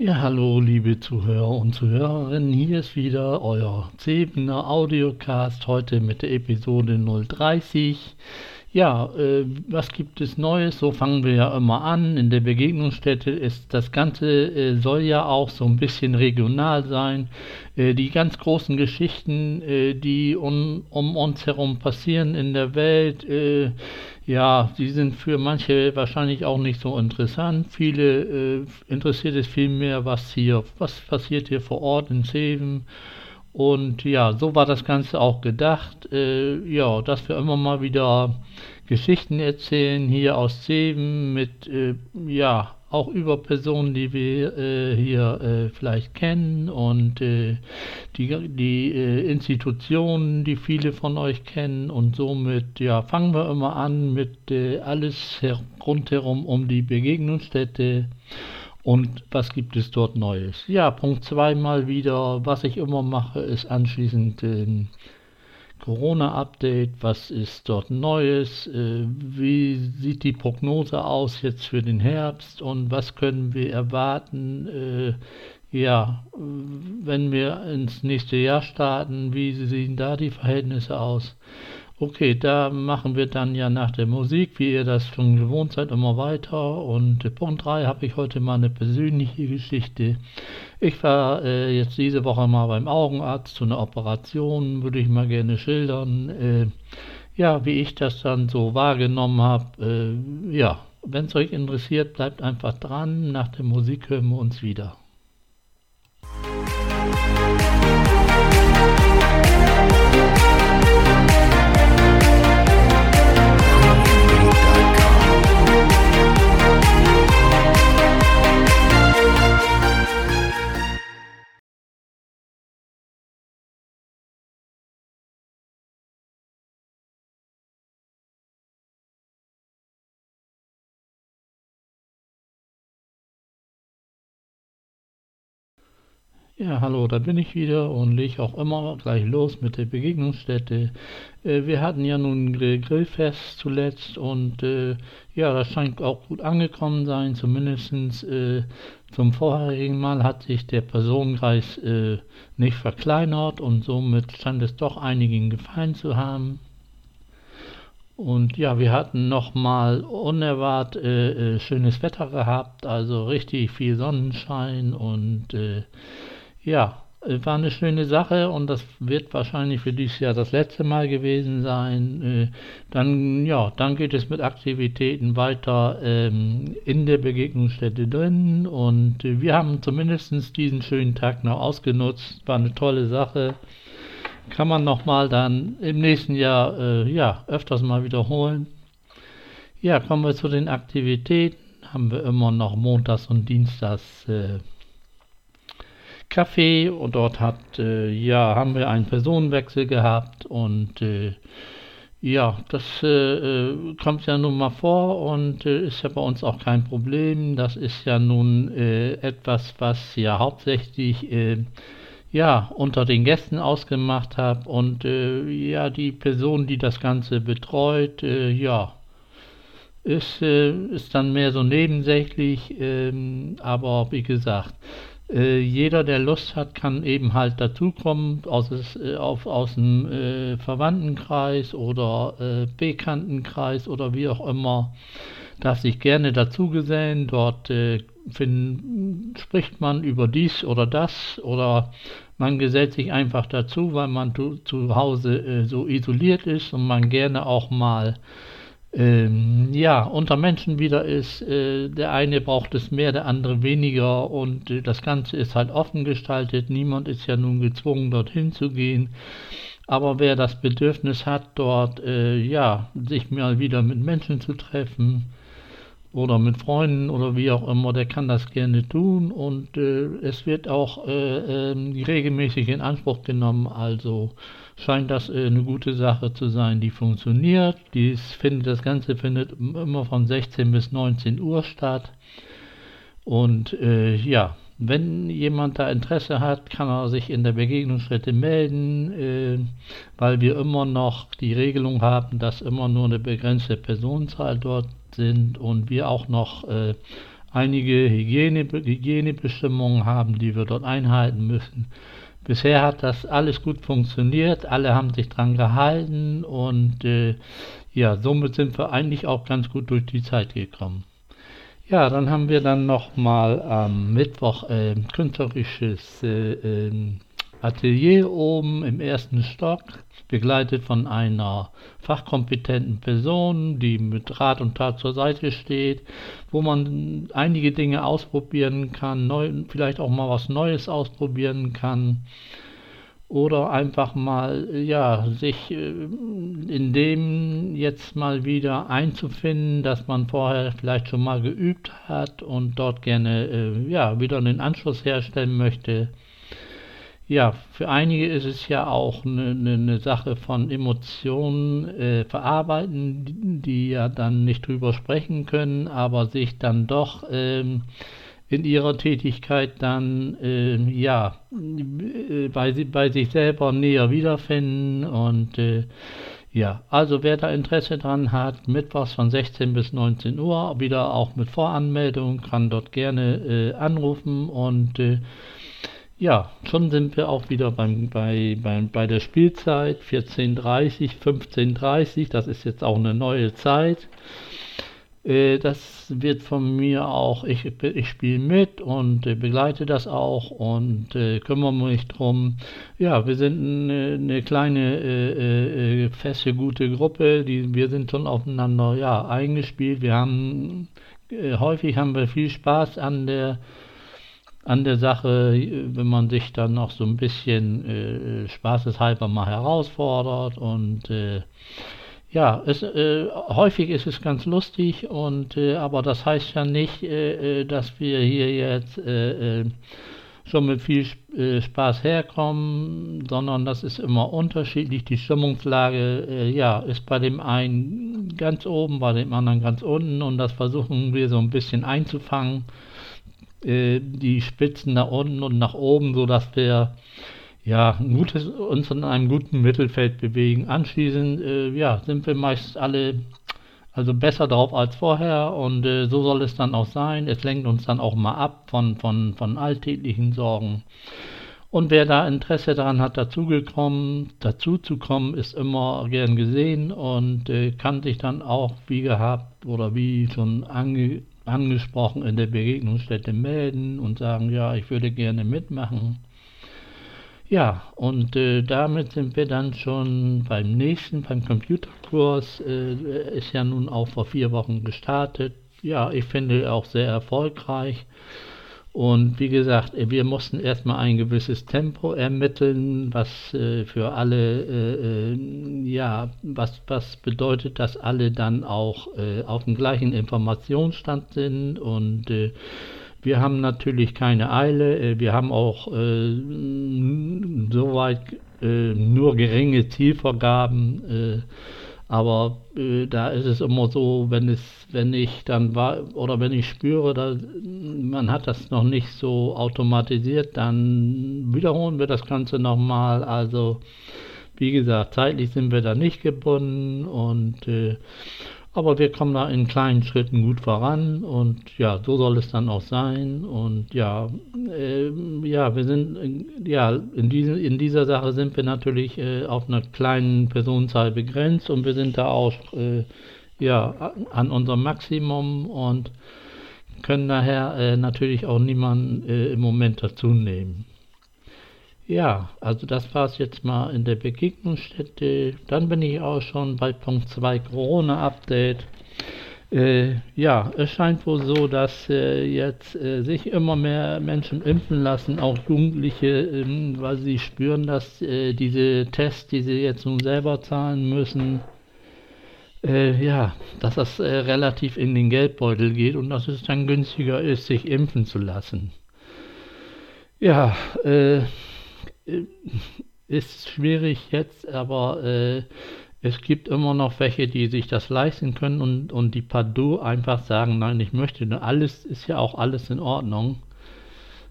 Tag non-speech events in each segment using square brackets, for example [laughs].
Ja, hallo, liebe Zuhörer und Zuhörerinnen. Hier ist wieder euer Zebener Audiocast heute mit der Episode 030. Ja, äh, was gibt es Neues? So fangen wir ja immer an. In der Begegnungsstätte ist das Ganze äh, soll ja auch so ein bisschen regional sein. Äh, die ganz großen Geschichten, äh, die um, um, uns herum passieren in der Welt, äh, ja, die sind für manche wahrscheinlich auch nicht so interessant. Viele äh, interessiert es vielmehr, was hier, was passiert hier vor Ort in Zeven. Und ja, so war das Ganze auch gedacht. Äh, ja, dass wir immer mal wieder Geschichten erzählen hier aus Zeven mit, äh, ja, auch über Personen, die wir äh, hier äh, vielleicht kennen und äh, die, die äh, Institutionen, die viele von euch kennen und somit ja fangen wir immer an mit alles rundherum um die Begegnungsstätte und was gibt es dort Neues. Ja, Punkt 2 mal wieder, was ich immer mache, ist anschließend ähm, Corona-Update, was ist dort Neues, äh, wie sieht die Prognose aus jetzt für den Herbst? Und was können wir erwarten, äh, ja, wenn wir ins nächste Jahr starten, wie sehen da die Verhältnisse aus? Okay, da machen wir dann ja nach der Musik, wie ihr das schon gewohnt seid, immer weiter. Und Punkt 3 habe ich heute mal eine persönliche Geschichte. Ich war äh, jetzt diese Woche mal beim Augenarzt zu einer Operation, würde ich mal gerne schildern. Äh, ja, wie ich das dann so wahrgenommen habe. Äh, ja, wenn es euch interessiert, bleibt einfach dran. Nach der Musik hören wir uns wieder. Ja, hallo, da bin ich wieder und lege auch immer gleich los mit der Begegnungsstätte. Äh, wir hatten ja nun Grillfest zuletzt und äh, ja, das scheint auch gut angekommen sein. Zumindest äh, zum vorherigen Mal hat sich der Personenkreis äh, nicht verkleinert und somit scheint es doch einigen gefallen zu haben. Und ja, wir hatten nochmal unerwartet äh, schönes Wetter gehabt, also richtig viel Sonnenschein und ja, war eine schöne Sache und das wird wahrscheinlich für dieses Jahr das letzte Mal gewesen sein. Äh, dann, ja, dann geht es mit Aktivitäten weiter ähm, in der Begegnungsstätte drin und äh, wir haben zumindest diesen schönen Tag noch ausgenutzt. War eine tolle Sache. Kann man nochmal dann im nächsten Jahr äh, ja, öfters mal wiederholen. Ja, kommen wir zu den Aktivitäten. Haben wir immer noch montags und dienstags äh, Café und dort hat, äh, ja, haben wir einen Personenwechsel gehabt und äh, ja, das äh, äh kommt ja nun mal vor und äh, ist ja bei uns auch kein Problem. Das ist ja nun äh, etwas, was ja hauptsächlich ja, unter den Gästen ausgemacht habe und ja, die Person, die das Ganze betreut, ja, ist, ist dann mehr so nebensächlich, ähm, aber wie gesagt, äh, jeder, der Lust hat, kann eben halt dazukommen aus, äh, auf, aus dem äh, Verwandtenkreis oder äh, Bekanntenkreis oder wie auch immer, darf sich gerne dazugesellen. Dort äh, find, spricht man über dies oder das oder man gesellt sich einfach dazu, weil man zu, zu Hause so isoliert ist und man gerne auch mal ähm, ja, unter Menschen wieder ist, äh, der eine braucht es mehr, der andere weniger und äh, das Ganze ist halt offen gestaltet. Niemand ist ja nun gezwungen, dorthin zu gehen. Aber wer das Bedürfnis hat, dort äh, ja, sich mal wieder mit Menschen zu treffen oder mit Freunden oder wie auch immer, der kann das gerne tun und äh, es wird auch äh, ähm, regelmäßig in Anspruch genommen. Also scheint das äh, eine gute Sache zu sein, die funktioniert. Dies findet, das Ganze findet immer von 16 bis 19 Uhr statt. Und äh, ja, wenn jemand da Interesse hat, kann er sich in der Begegnungsstätte melden, äh, weil wir immer noch die Regelung haben, dass immer nur eine begrenzte Personenzahl dort sind und wir auch noch äh, einige Hygiene, Hygienebestimmungen haben, die wir dort einhalten müssen. Bisher hat das alles gut funktioniert, alle haben sich dran gehalten und äh, ja, somit sind wir eigentlich auch ganz gut durch die Zeit gekommen. Ja, dann haben wir dann nochmal am Mittwoch äh, künstlerisches äh, ähm, Atelier oben im ersten Stock, begleitet von einer fachkompetenten Person, die mit Rat und Tat zur Seite steht, wo man einige Dinge ausprobieren kann, neu, vielleicht auch mal was Neues ausprobieren kann oder einfach mal ja sich äh, in dem jetzt mal wieder einzufinden, dass man vorher vielleicht schon mal geübt hat und dort gerne äh, ja wieder einen Anschluss herstellen möchte. Ja, für einige ist es ja auch eine, eine Sache von Emotionen äh, verarbeiten, die, die, ja dann nicht drüber sprechen können, aber sich dann doch ähm, in ihrer Tätigkeit dann äh, ja bei, bei sich selber näher wiederfinden und äh, ja, also wer da Interesse dran hat, mittwochs von 16 bis 19 Uhr, wieder auch mit Voranmeldung, kann dort gerne äh, anrufen und äh, ja, schon sind wir auch wieder beim, bei, beim, bei der Spielzeit 14.30, 15.30, das ist jetzt auch eine neue Zeit. Äh, das wird von mir auch, ich, ich spiele mit und äh, begleite das auch und äh, kümmere mich drum. Ja, wir sind eine, eine kleine, äh, äh, feste, gute Gruppe, die, wir sind schon aufeinander ja, eingespielt. Wir haben, äh, häufig haben wir viel Spaß an der an der Sache, wenn man sich dann noch so ein bisschen äh, spaßeshalber mal herausfordert und äh, ja, es, äh, häufig ist es ganz lustig und äh, aber das heißt ja nicht, äh, äh dass wir hier jetzt äh, äh, schon mit viel Spaß herkommen, sondern das ist immer unterschiedlich. Die Stimmungslage, ja, ist bei dem einen ganz oben, bei dem anderen ganz unten und das versuchen wir so ein bisschen einzufangen äh, die Spitzen nach unten und nach oben, sodass wir ja, gutes, uns in einem guten Mittelfeld bewegen. Anschließend äh, ja, sind wir meist alle also besser drauf als vorher und äh, so soll es dann auch sein. Es lenkt uns dann auch mal ab von, von, von alltäglichen Sorgen. Und wer da Interesse daran hat, dazugekommen, dazu zu kommen, ist immer gern gesehen und äh, kann sich dann auch wie gehabt oder wie schon ange angesprochen in der Begegnungsstätte melden und sagen, ja, ich würde gerne mitmachen. Ja, und äh, damit sind wir dann schon beim nächsten, beim Computerkurs. Äh, ist ja nun auch vor vier Wochen gestartet. Ja, ich finde auch sehr erfolgreich. Und wie gesagt, wir mussten erstmal ein gewisses Tempo ermitteln, was äh, für alle, äh, äh, ja, was, was bedeutet, dass alle dann auch äh, auf dem gleichen Informationsstand sind. Und äh, wir haben natürlich keine Eile, äh, wir haben auch soweit nur geringe Zielvorgaben aber äh, da ist es immer so, wenn es, wenn ich dann war oder wenn ich spüre, dass man hat das noch nicht so automatisiert, dann wiederholen wir das Ganze nochmal. Also wie gesagt, zeitlich sind wir da nicht gebunden und äh, aber wir kommen da in kleinen Schritten gut voran und ja, so soll es dann auch sein. Und ja, äh, ja, wir sind, ja, in, diese, in dieser Sache sind wir natürlich äh, auf einer kleinen Personenzahl begrenzt und wir sind da auch, äh, ja, an unserem Maximum und können daher äh, natürlich auch niemanden äh, im Moment dazu nehmen. Ja, also das war es jetzt mal in der Begegnungsstätte. Dann bin ich auch schon bei Punkt 2 Corona-Update. Äh, ja, es scheint wohl so, dass äh, jetzt äh, sich immer mehr Menschen impfen lassen, auch Jugendliche, ähm, weil sie spüren, dass äh, diese Tests, die sie jetzt nun selber zahlen müssen, äh, ja, dass das äh, relativ in den Geldbeutel geht und dass es dann günstiger ist, sich impfen zu lassen. Ja, äh, äh, ist schwierig jetzt, aber äh, es gibt immer noch welche, die sich das leisten können und, und die Pardot einfach sagen, nein, ich möchte, alles ist ja auch alles in Ordnung.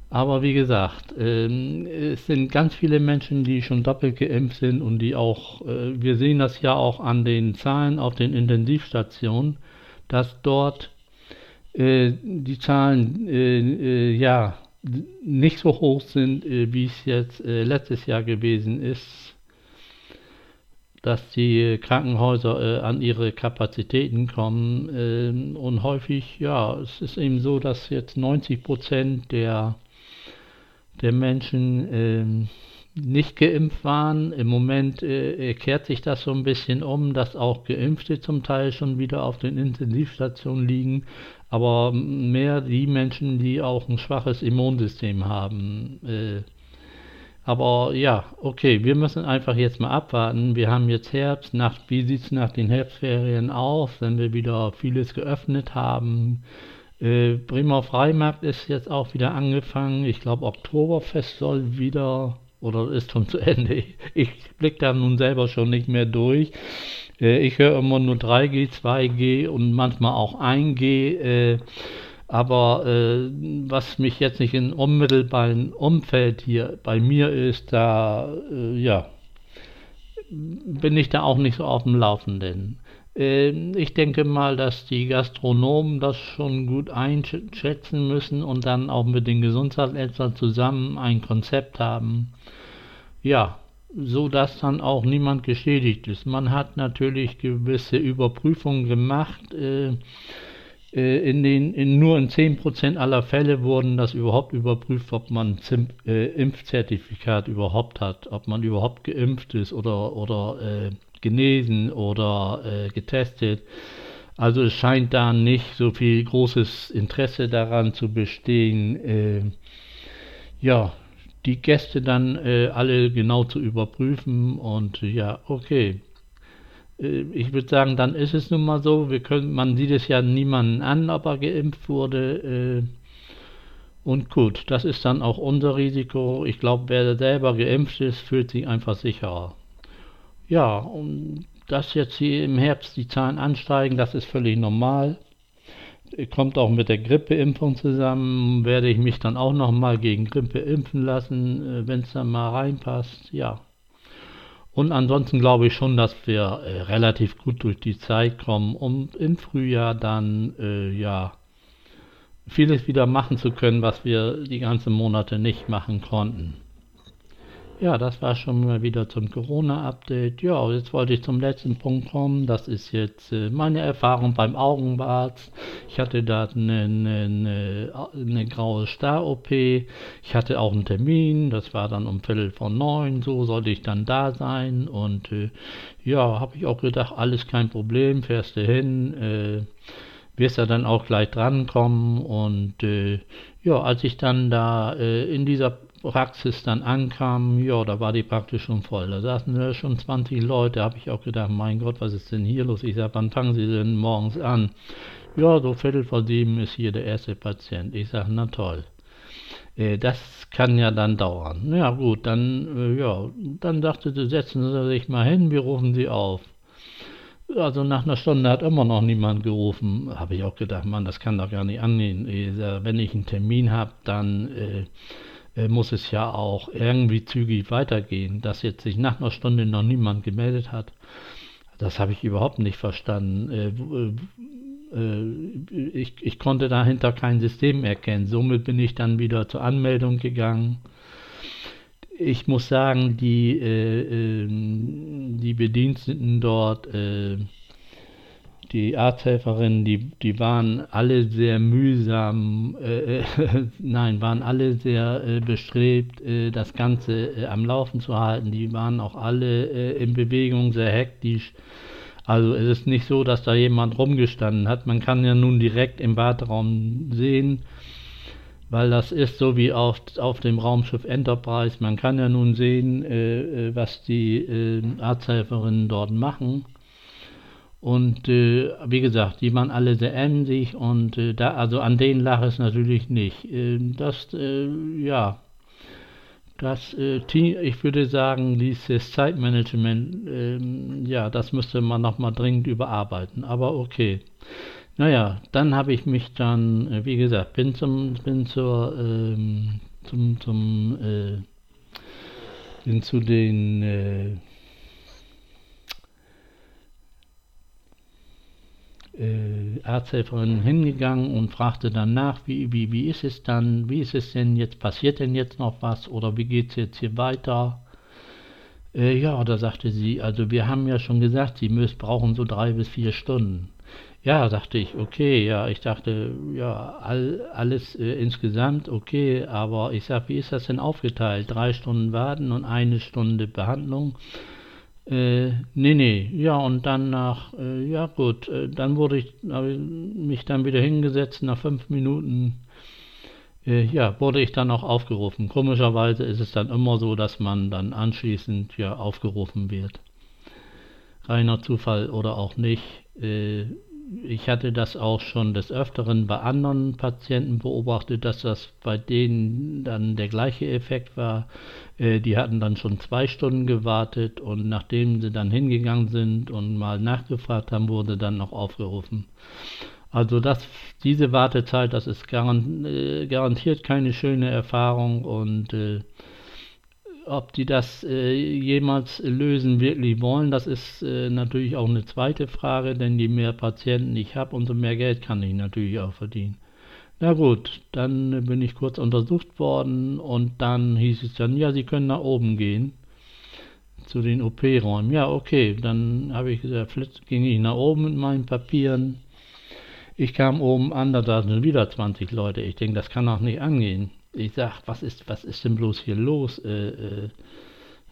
Aber wie gesagt, ähm, es sind ganz viele Menschen, die schon doppelt geimpft sind und die auch, äh, wir sehen das ja auch an den Zahlen auf den Intensivstationen, dass dort äh, die Zahlen äh, äh, ja nicht so hoch sind, äh, wie es jetzt äh, letztes Jahr gewesen ist, dass die Krankenhäuser an ihre Kapazitäten kommen ähm, und häufig, ja, es ist eben so, dass jetzt 90 Prozent der, der Menschen ähm, nicht geimpft waren. Im Moment äh, kehrt sich das so ein bisschen um, dass auch Geimpfte zum Teil schon wieder auf den Intensivstationen liegen, aber mehr die Menschen, die auch ein schwaches Immunsystem haben. Äh, aber ja, okay, wir müssen einfach jetzt mal abwarten. Wir haben jetzt Herbst, nach, wie sieht es nach den Herbstferien aus, wenn wir wieder vieles geöffnet haben? Äh, Bremer Freimarkt ist jetzt auch wieder angefangen. Ich glaube, Oktoberfest soll wieder oder ist schon zu Ende. [laughs] Ich blicke da nun selber schon nicht mehr durch. Äh, ich höre immer nur 3G, 2G und manchmal auch 1G. Äh, aber äh, was mich jetzt nicht im unmittelbaren Umfeld hier bei mir ist, da ja, bin ich da auch nicht so auf dem Laufenden. Ich denke mal, dass die Gastronomen das schon gut einschätzen müssen und dann auch mit den Gesundheitsämtern zusammen ein Konzept haben. Ja, so dass dann auch niemand geschädigt ist. Man hat natürlich gewisse Überprüfungen gemacht. Äh, äh, in den, in, nur in 10% aller Fälle wurden das überhaupt überprüft, ob man Zim, äh, Impfzertifikat überhaupt hat, ob man überhaupt geimpft ist oder, oder äh, genesen oder äh, getestet. Also es scheint da nicht so viel großes Interesse daran zu bestehen, äh, ja, die Gäste dann äh, alle genau zu überprüfen und ja, okay. Äh, ich würde sagen, dann ist es nun mal so, wir können, man sieht es ja niemanden an, ob er geimpft wurde. Äh, und gut, das ist dann auch unser Risiko. Ich glaube, wer selber geimpft ist, fühlt sich einfach sicherer. Ja, und dass jetzt hier im Herbst die Zahlen ansteigen, das ist völlig normal. Kommt auch mit der Grippeimpfung zusammen. Werde ich mich dann auch nochmal gegen Grippe impfen lassen, äh, wenn es dann mal reinpasst. Ja. Und ansonsten glaube ich schon, dass wir äh, relativ gut durch die Zeit kommen, um im Frühjahr dann äh, ja vieles wieder machen zu können, was wir die ganzen Monate nicht machen konnten. Ja, das war schon mal wieder zum Corona-Update. Ja, jetzt wollte ich zum letzten Punkt kommen. Das ist jetzt äh, meine Erfahrung beim Augenarzt. Ich hatte da eine, eine, eine graue Star-OP. Ich hatte auch einen Termin. Das war dann um Viertel vor neun. So sollte ich dann da sein. Und äh, ja, habe ich auch gedacht, alles kein Problem. Fährst du hin. Äh, wirst ja dann auch gleich drankommen. Und äh, ja, als ich dann da äh, in dieser Praxis dann ankam, ja, da war die praktisch schon voll. Da saßen ja schon 20 Leute, habe ich auch gedacht, mein Gott, was ist denn hier los? Ich sage, wann fangen Sie denn morgens an? Ja, so Viertel vor sieben ist hier der erste Patient. Ich sage, na toll. Äh, das kann ja dann dauern. Ja gut, dann, äh, ja, dann dachte sie, setzen Sie sich mal hin, wir rufen Sie auf. Also nach einer Stunde hat immer noch niemand gerufen. Habe ich auch gedacht, Mann, das kann doch gar nicht angehen. Wenn ich einen Termin habe, dann äh, muss es ja auch irgendwie zügig weitergehen. Dass jetzt sich nach einer Stunde noch niemand gemeldet hat, das habe ich überhaupt nicht verstanden. Äh, äh, ich, ich konnte dahinter kein System erkennen. Somit bin ich dann wieder zur Anmeldung gegangen. Ich muss sagen, die, äh, ähm, die Bediensteten dort, äh, die Arzthelferinnen, die, die waren alle sehr mühsam, äh, [laughs] nein, waren alle sehr äh, bestrebt, äh, das Ganze äh, am Laufen zu halten. Die waren auch alle äh, in Bewegung, sehr hektisch. Also es ist nicht so, dass da jemand rumgestanden hat. Man kann ja nun direkt im Warteraum sehen, weil das ist so wie auf, auf dem Raumschiff Enterprise. Man kann ja nun sehen, äh, was die Arzthelferinnen dort machen. Und äh, wie gesagt, die waren alle sehr emsig und äh, da, also an denen lag es natürlich nicht. Äh, das, äh, ja, das äh, Team, ich würde sagen, dieses Zeitmanagement, ähm, ja, das müsste man nochmal dringend überarbeiten. Aber okay. Naja, dann habe ich mich dann, äh, wie gesagt, bin zum, bin zur, ähm, zum, zum, bin zu den äh, Arzthelferin hingegangen und fragte dann nach, wie, wie, wie ist es dann, wie ist es denn jetzt, passiert denn jetzt noch was oder wie geht es jetzt hier weiter? Äh, ja, da sagte sie, also wir haben ja schon gesagt, Sie müssen, brauchen so drei bis vier Stunden. Ja, dachte ich, okay, ja, ich dachte, ja, all, alles äh, insgesamt okay, aber ich sag, wie ist das denn aufgeteilt? Drei Stunden warten und eine Stunde Behandlung? Äh, nee, nee, ja, und dann nach, äh, ja gut, äh, dann wurde ich, habe ich mich dann wieder hingesetzt, nach fünf Minuten, äh, ja, wurde ich dann auch aufgerufen. Komischerweise ist es dann immer so, dass man dann anschließend ja aufgerufen wird. Reiner Zufall oder auch nicht. Ich hatte das auch schon des Öfteren bei anderen Patienten beobachtet, dass das bei denen dann der gleiche Effekt war. Äh, die hatten dann schon zwei Stunden gewartet und nachdem sie dann hingegangen sind und mal nachgefragt haben, wurde dann noch aufgerufen. Also das, diese Wartezeit, das ist äh, garantiert keine schöne Erfahrung und äh, ob die das äh, jemals lösen wirklich wollen, das ist äh, natürlich auch eine zweite Frage, denn je mehr Patienten ich habe, umso mehr Geld kann ich natürlich auch verdienen. Na gut, dann bin ich kurz untersucht worden und dann hieß es dann, ja, Sie können nach oben gehen zu den OP-Räumen. Ja, okay, dann habe ich gesagt, ging ich nach oben mit meinen Papieren. Ich kam oben an, da sind wieder 20 Leute. Ich denke, das kann auch nicht angehen ich sag, was ist, was ist denn bloß hier los? Äh, äh,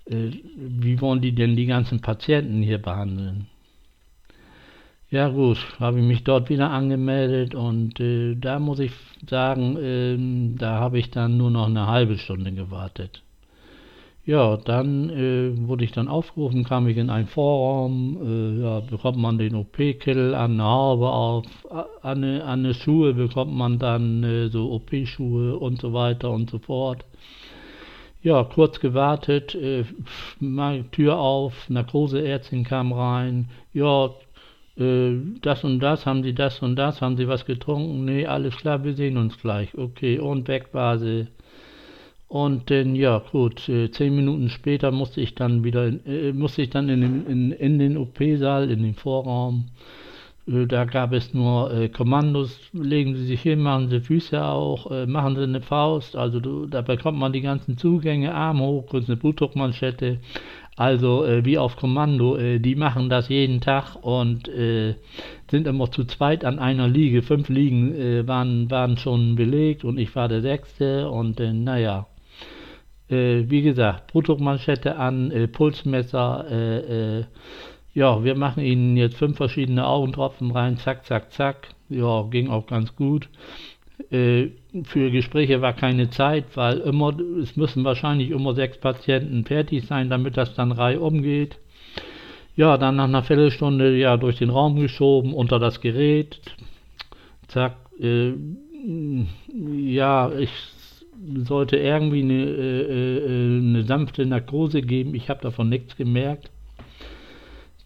äh, wie wollen die denn die ganzen Patienten hier behandeln? Ja gut, habe ich mich dort wieder angemeldet und äh, da muss ich sagen, ähm, da habe ich dann nur noch eine halbe Stunde gewartet. Ja, dann äh, wurde ich dann aufgerufen, kam ich in einen Vorraum, äh, ja, bekommt man den OP-Kittel an eine Haube auf, an eine, an eine Schuhe bekommt man dann äh, so OP-Schuhe und so weiter und so fort. Ja, kurz gewartet, äh, Tür auf, Narkoseärztin kam rein, ja, äh, das und das, haben Sie das und das, haben Sie was getrunken? Nee, alles klar, wir sehen uns gleich. Okay, und weg war sie. Und dann, ja, gut, äh, zehn Minuten später musste ich dann wieder, in, äh, musste ich dann in den, in, in den OP-Saal, in den Vorraum. Äh, da gab es nur äh, Kommandos, legen Sie sich hin, machen Sie Füße auch, machen Sie eine Faust, also du, da bekommt man die ganzen Zugänge, Arm hoch, kurz eine Blutdruckmanschette, also wie auf Kommando, die machen das jeden Tag und sind immer zu zweit an einer Liege. Fünf Liegen waren, waren schon belegt und ich war der Sechste und naja, äh, wie gesagt, Blutdruckmanschette an, äh, Pulsmesser, äh, äh, ja, wir machen Ihnen jetzt fünf verschiedene Augentropfen rein, zack, zack, zack. Ja, ging auch ganz gut. Äh, für Gespräche war keine Zeit, weil immer, es müssen wahrscheinlich immer sechs Patienten fertig sein, damit das dann Reihe umgeht. Ja, dann nach einer Viertelstunde ja durch den Raum geschoben, unter das Gerät. Zack, äh, ja, ich sollte irgendwie eine, äh, äh, eine sanfte Narkose geben. Ich habe davon nichts gemerkt.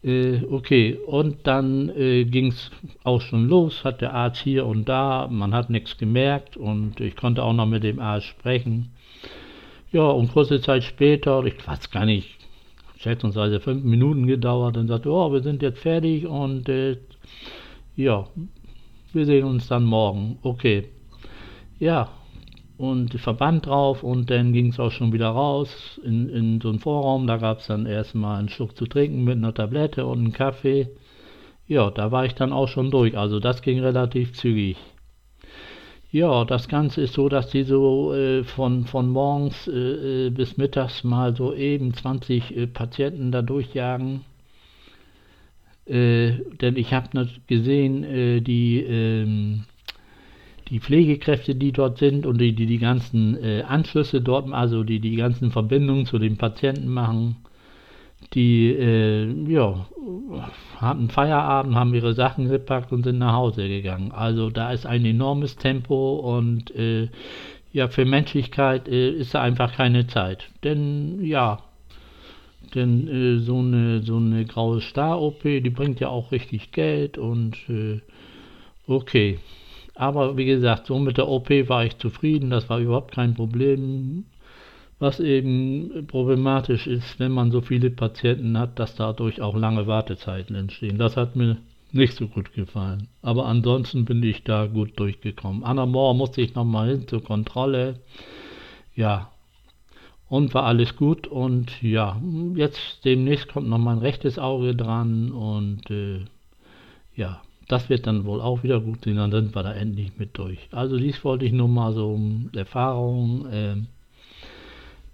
Äh, okay, und dann äh, ging es auch schon los, hat der Arzt hier und da, man hat nichts gemerkt und ich konnte auch noch mit dem Arzt sprechen. Ja, und kurze Zeit später, ich weiß gar nicht, schätzungsweise fünf Minuten gedauert, dann sagte, oh, wir sind jetzt fertig und äh, ja, wir sehen uns dann morgen. Okay. Ja, und Verband drauf und dann ging es auch schon wieder raus in, in so einen Vorraum. Da gab es dann erstmal einen Schluck zu trinken mit einer Tablette und einem Kaffee. Ja, da war ich dann auch schon durch. Also das ging relativ zügig. Ja, das Ganze ist so, dass die so äh, von, von morgens äh, äh bis mittags mal so eben 20 äh, Patienten da durchjagen. Äh, denn ich habe gesehen, äh, die ähm, die Pflegekräfte, die dort sind und die die, die ganzen äh, Anschlüsse dort, also die die ganzen Verbindungen zu den Patienten machen, die äh, ja, hatten Feierabend, haben ihre Sachen gepackt und sind nach Hause gegangen. Also da ist ein enormes Tempo und äh, ja, für Menschlichkeit äh, ist da einfach keine Zeit. Denn ja, denn äh, so eine so eine graue Star-OP, die bringt ja auch richtig Geld und äh, okay. Aber wie gesagt, so mit der OP war ich zufrieden, das war überhaupt kein Problem. Was eben problematisch ist, wenn man so viele Patienten hat, dass dadurch auch lange Wartezeiten entstehen. Das hat mir nicht so gut gefallen. Aber ansonsten bin ich da gut durchgekommen. Anna Moore musste ich nochmal hin zur Kontrolle. Ja, und war alles gut. Und ja, jetzt demnächst kommt noch mein rechtes Auge dran. Und äh, ja, das wird dann wohl auch wieder gut sein. Dann sind wir da endlich mit durch. Also dies wollte ich nur mal so Erfahrung. Äh,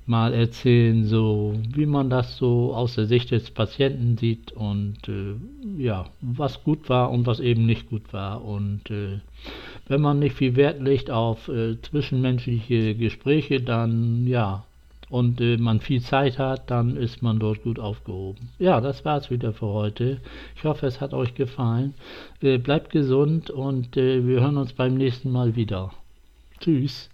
mal erzählen, so wie man das so aus der Sicht des Patienten sieht und äh, ja, was gut war und was eben nicht gut war. Und äh, wenn man nicht viel Wert legt auf äh, zwischenmenschliche Gespräche, dann ja, und äh, man viel Zeit hat, dann ist man dort gut aufgehoben. Ja, das war's wieder für heute. Ich hoffe, es hat euch gefallen. Äh, bleibt gesund und äh, wir hören uns beim nächsten Mal wieder. Tschüss.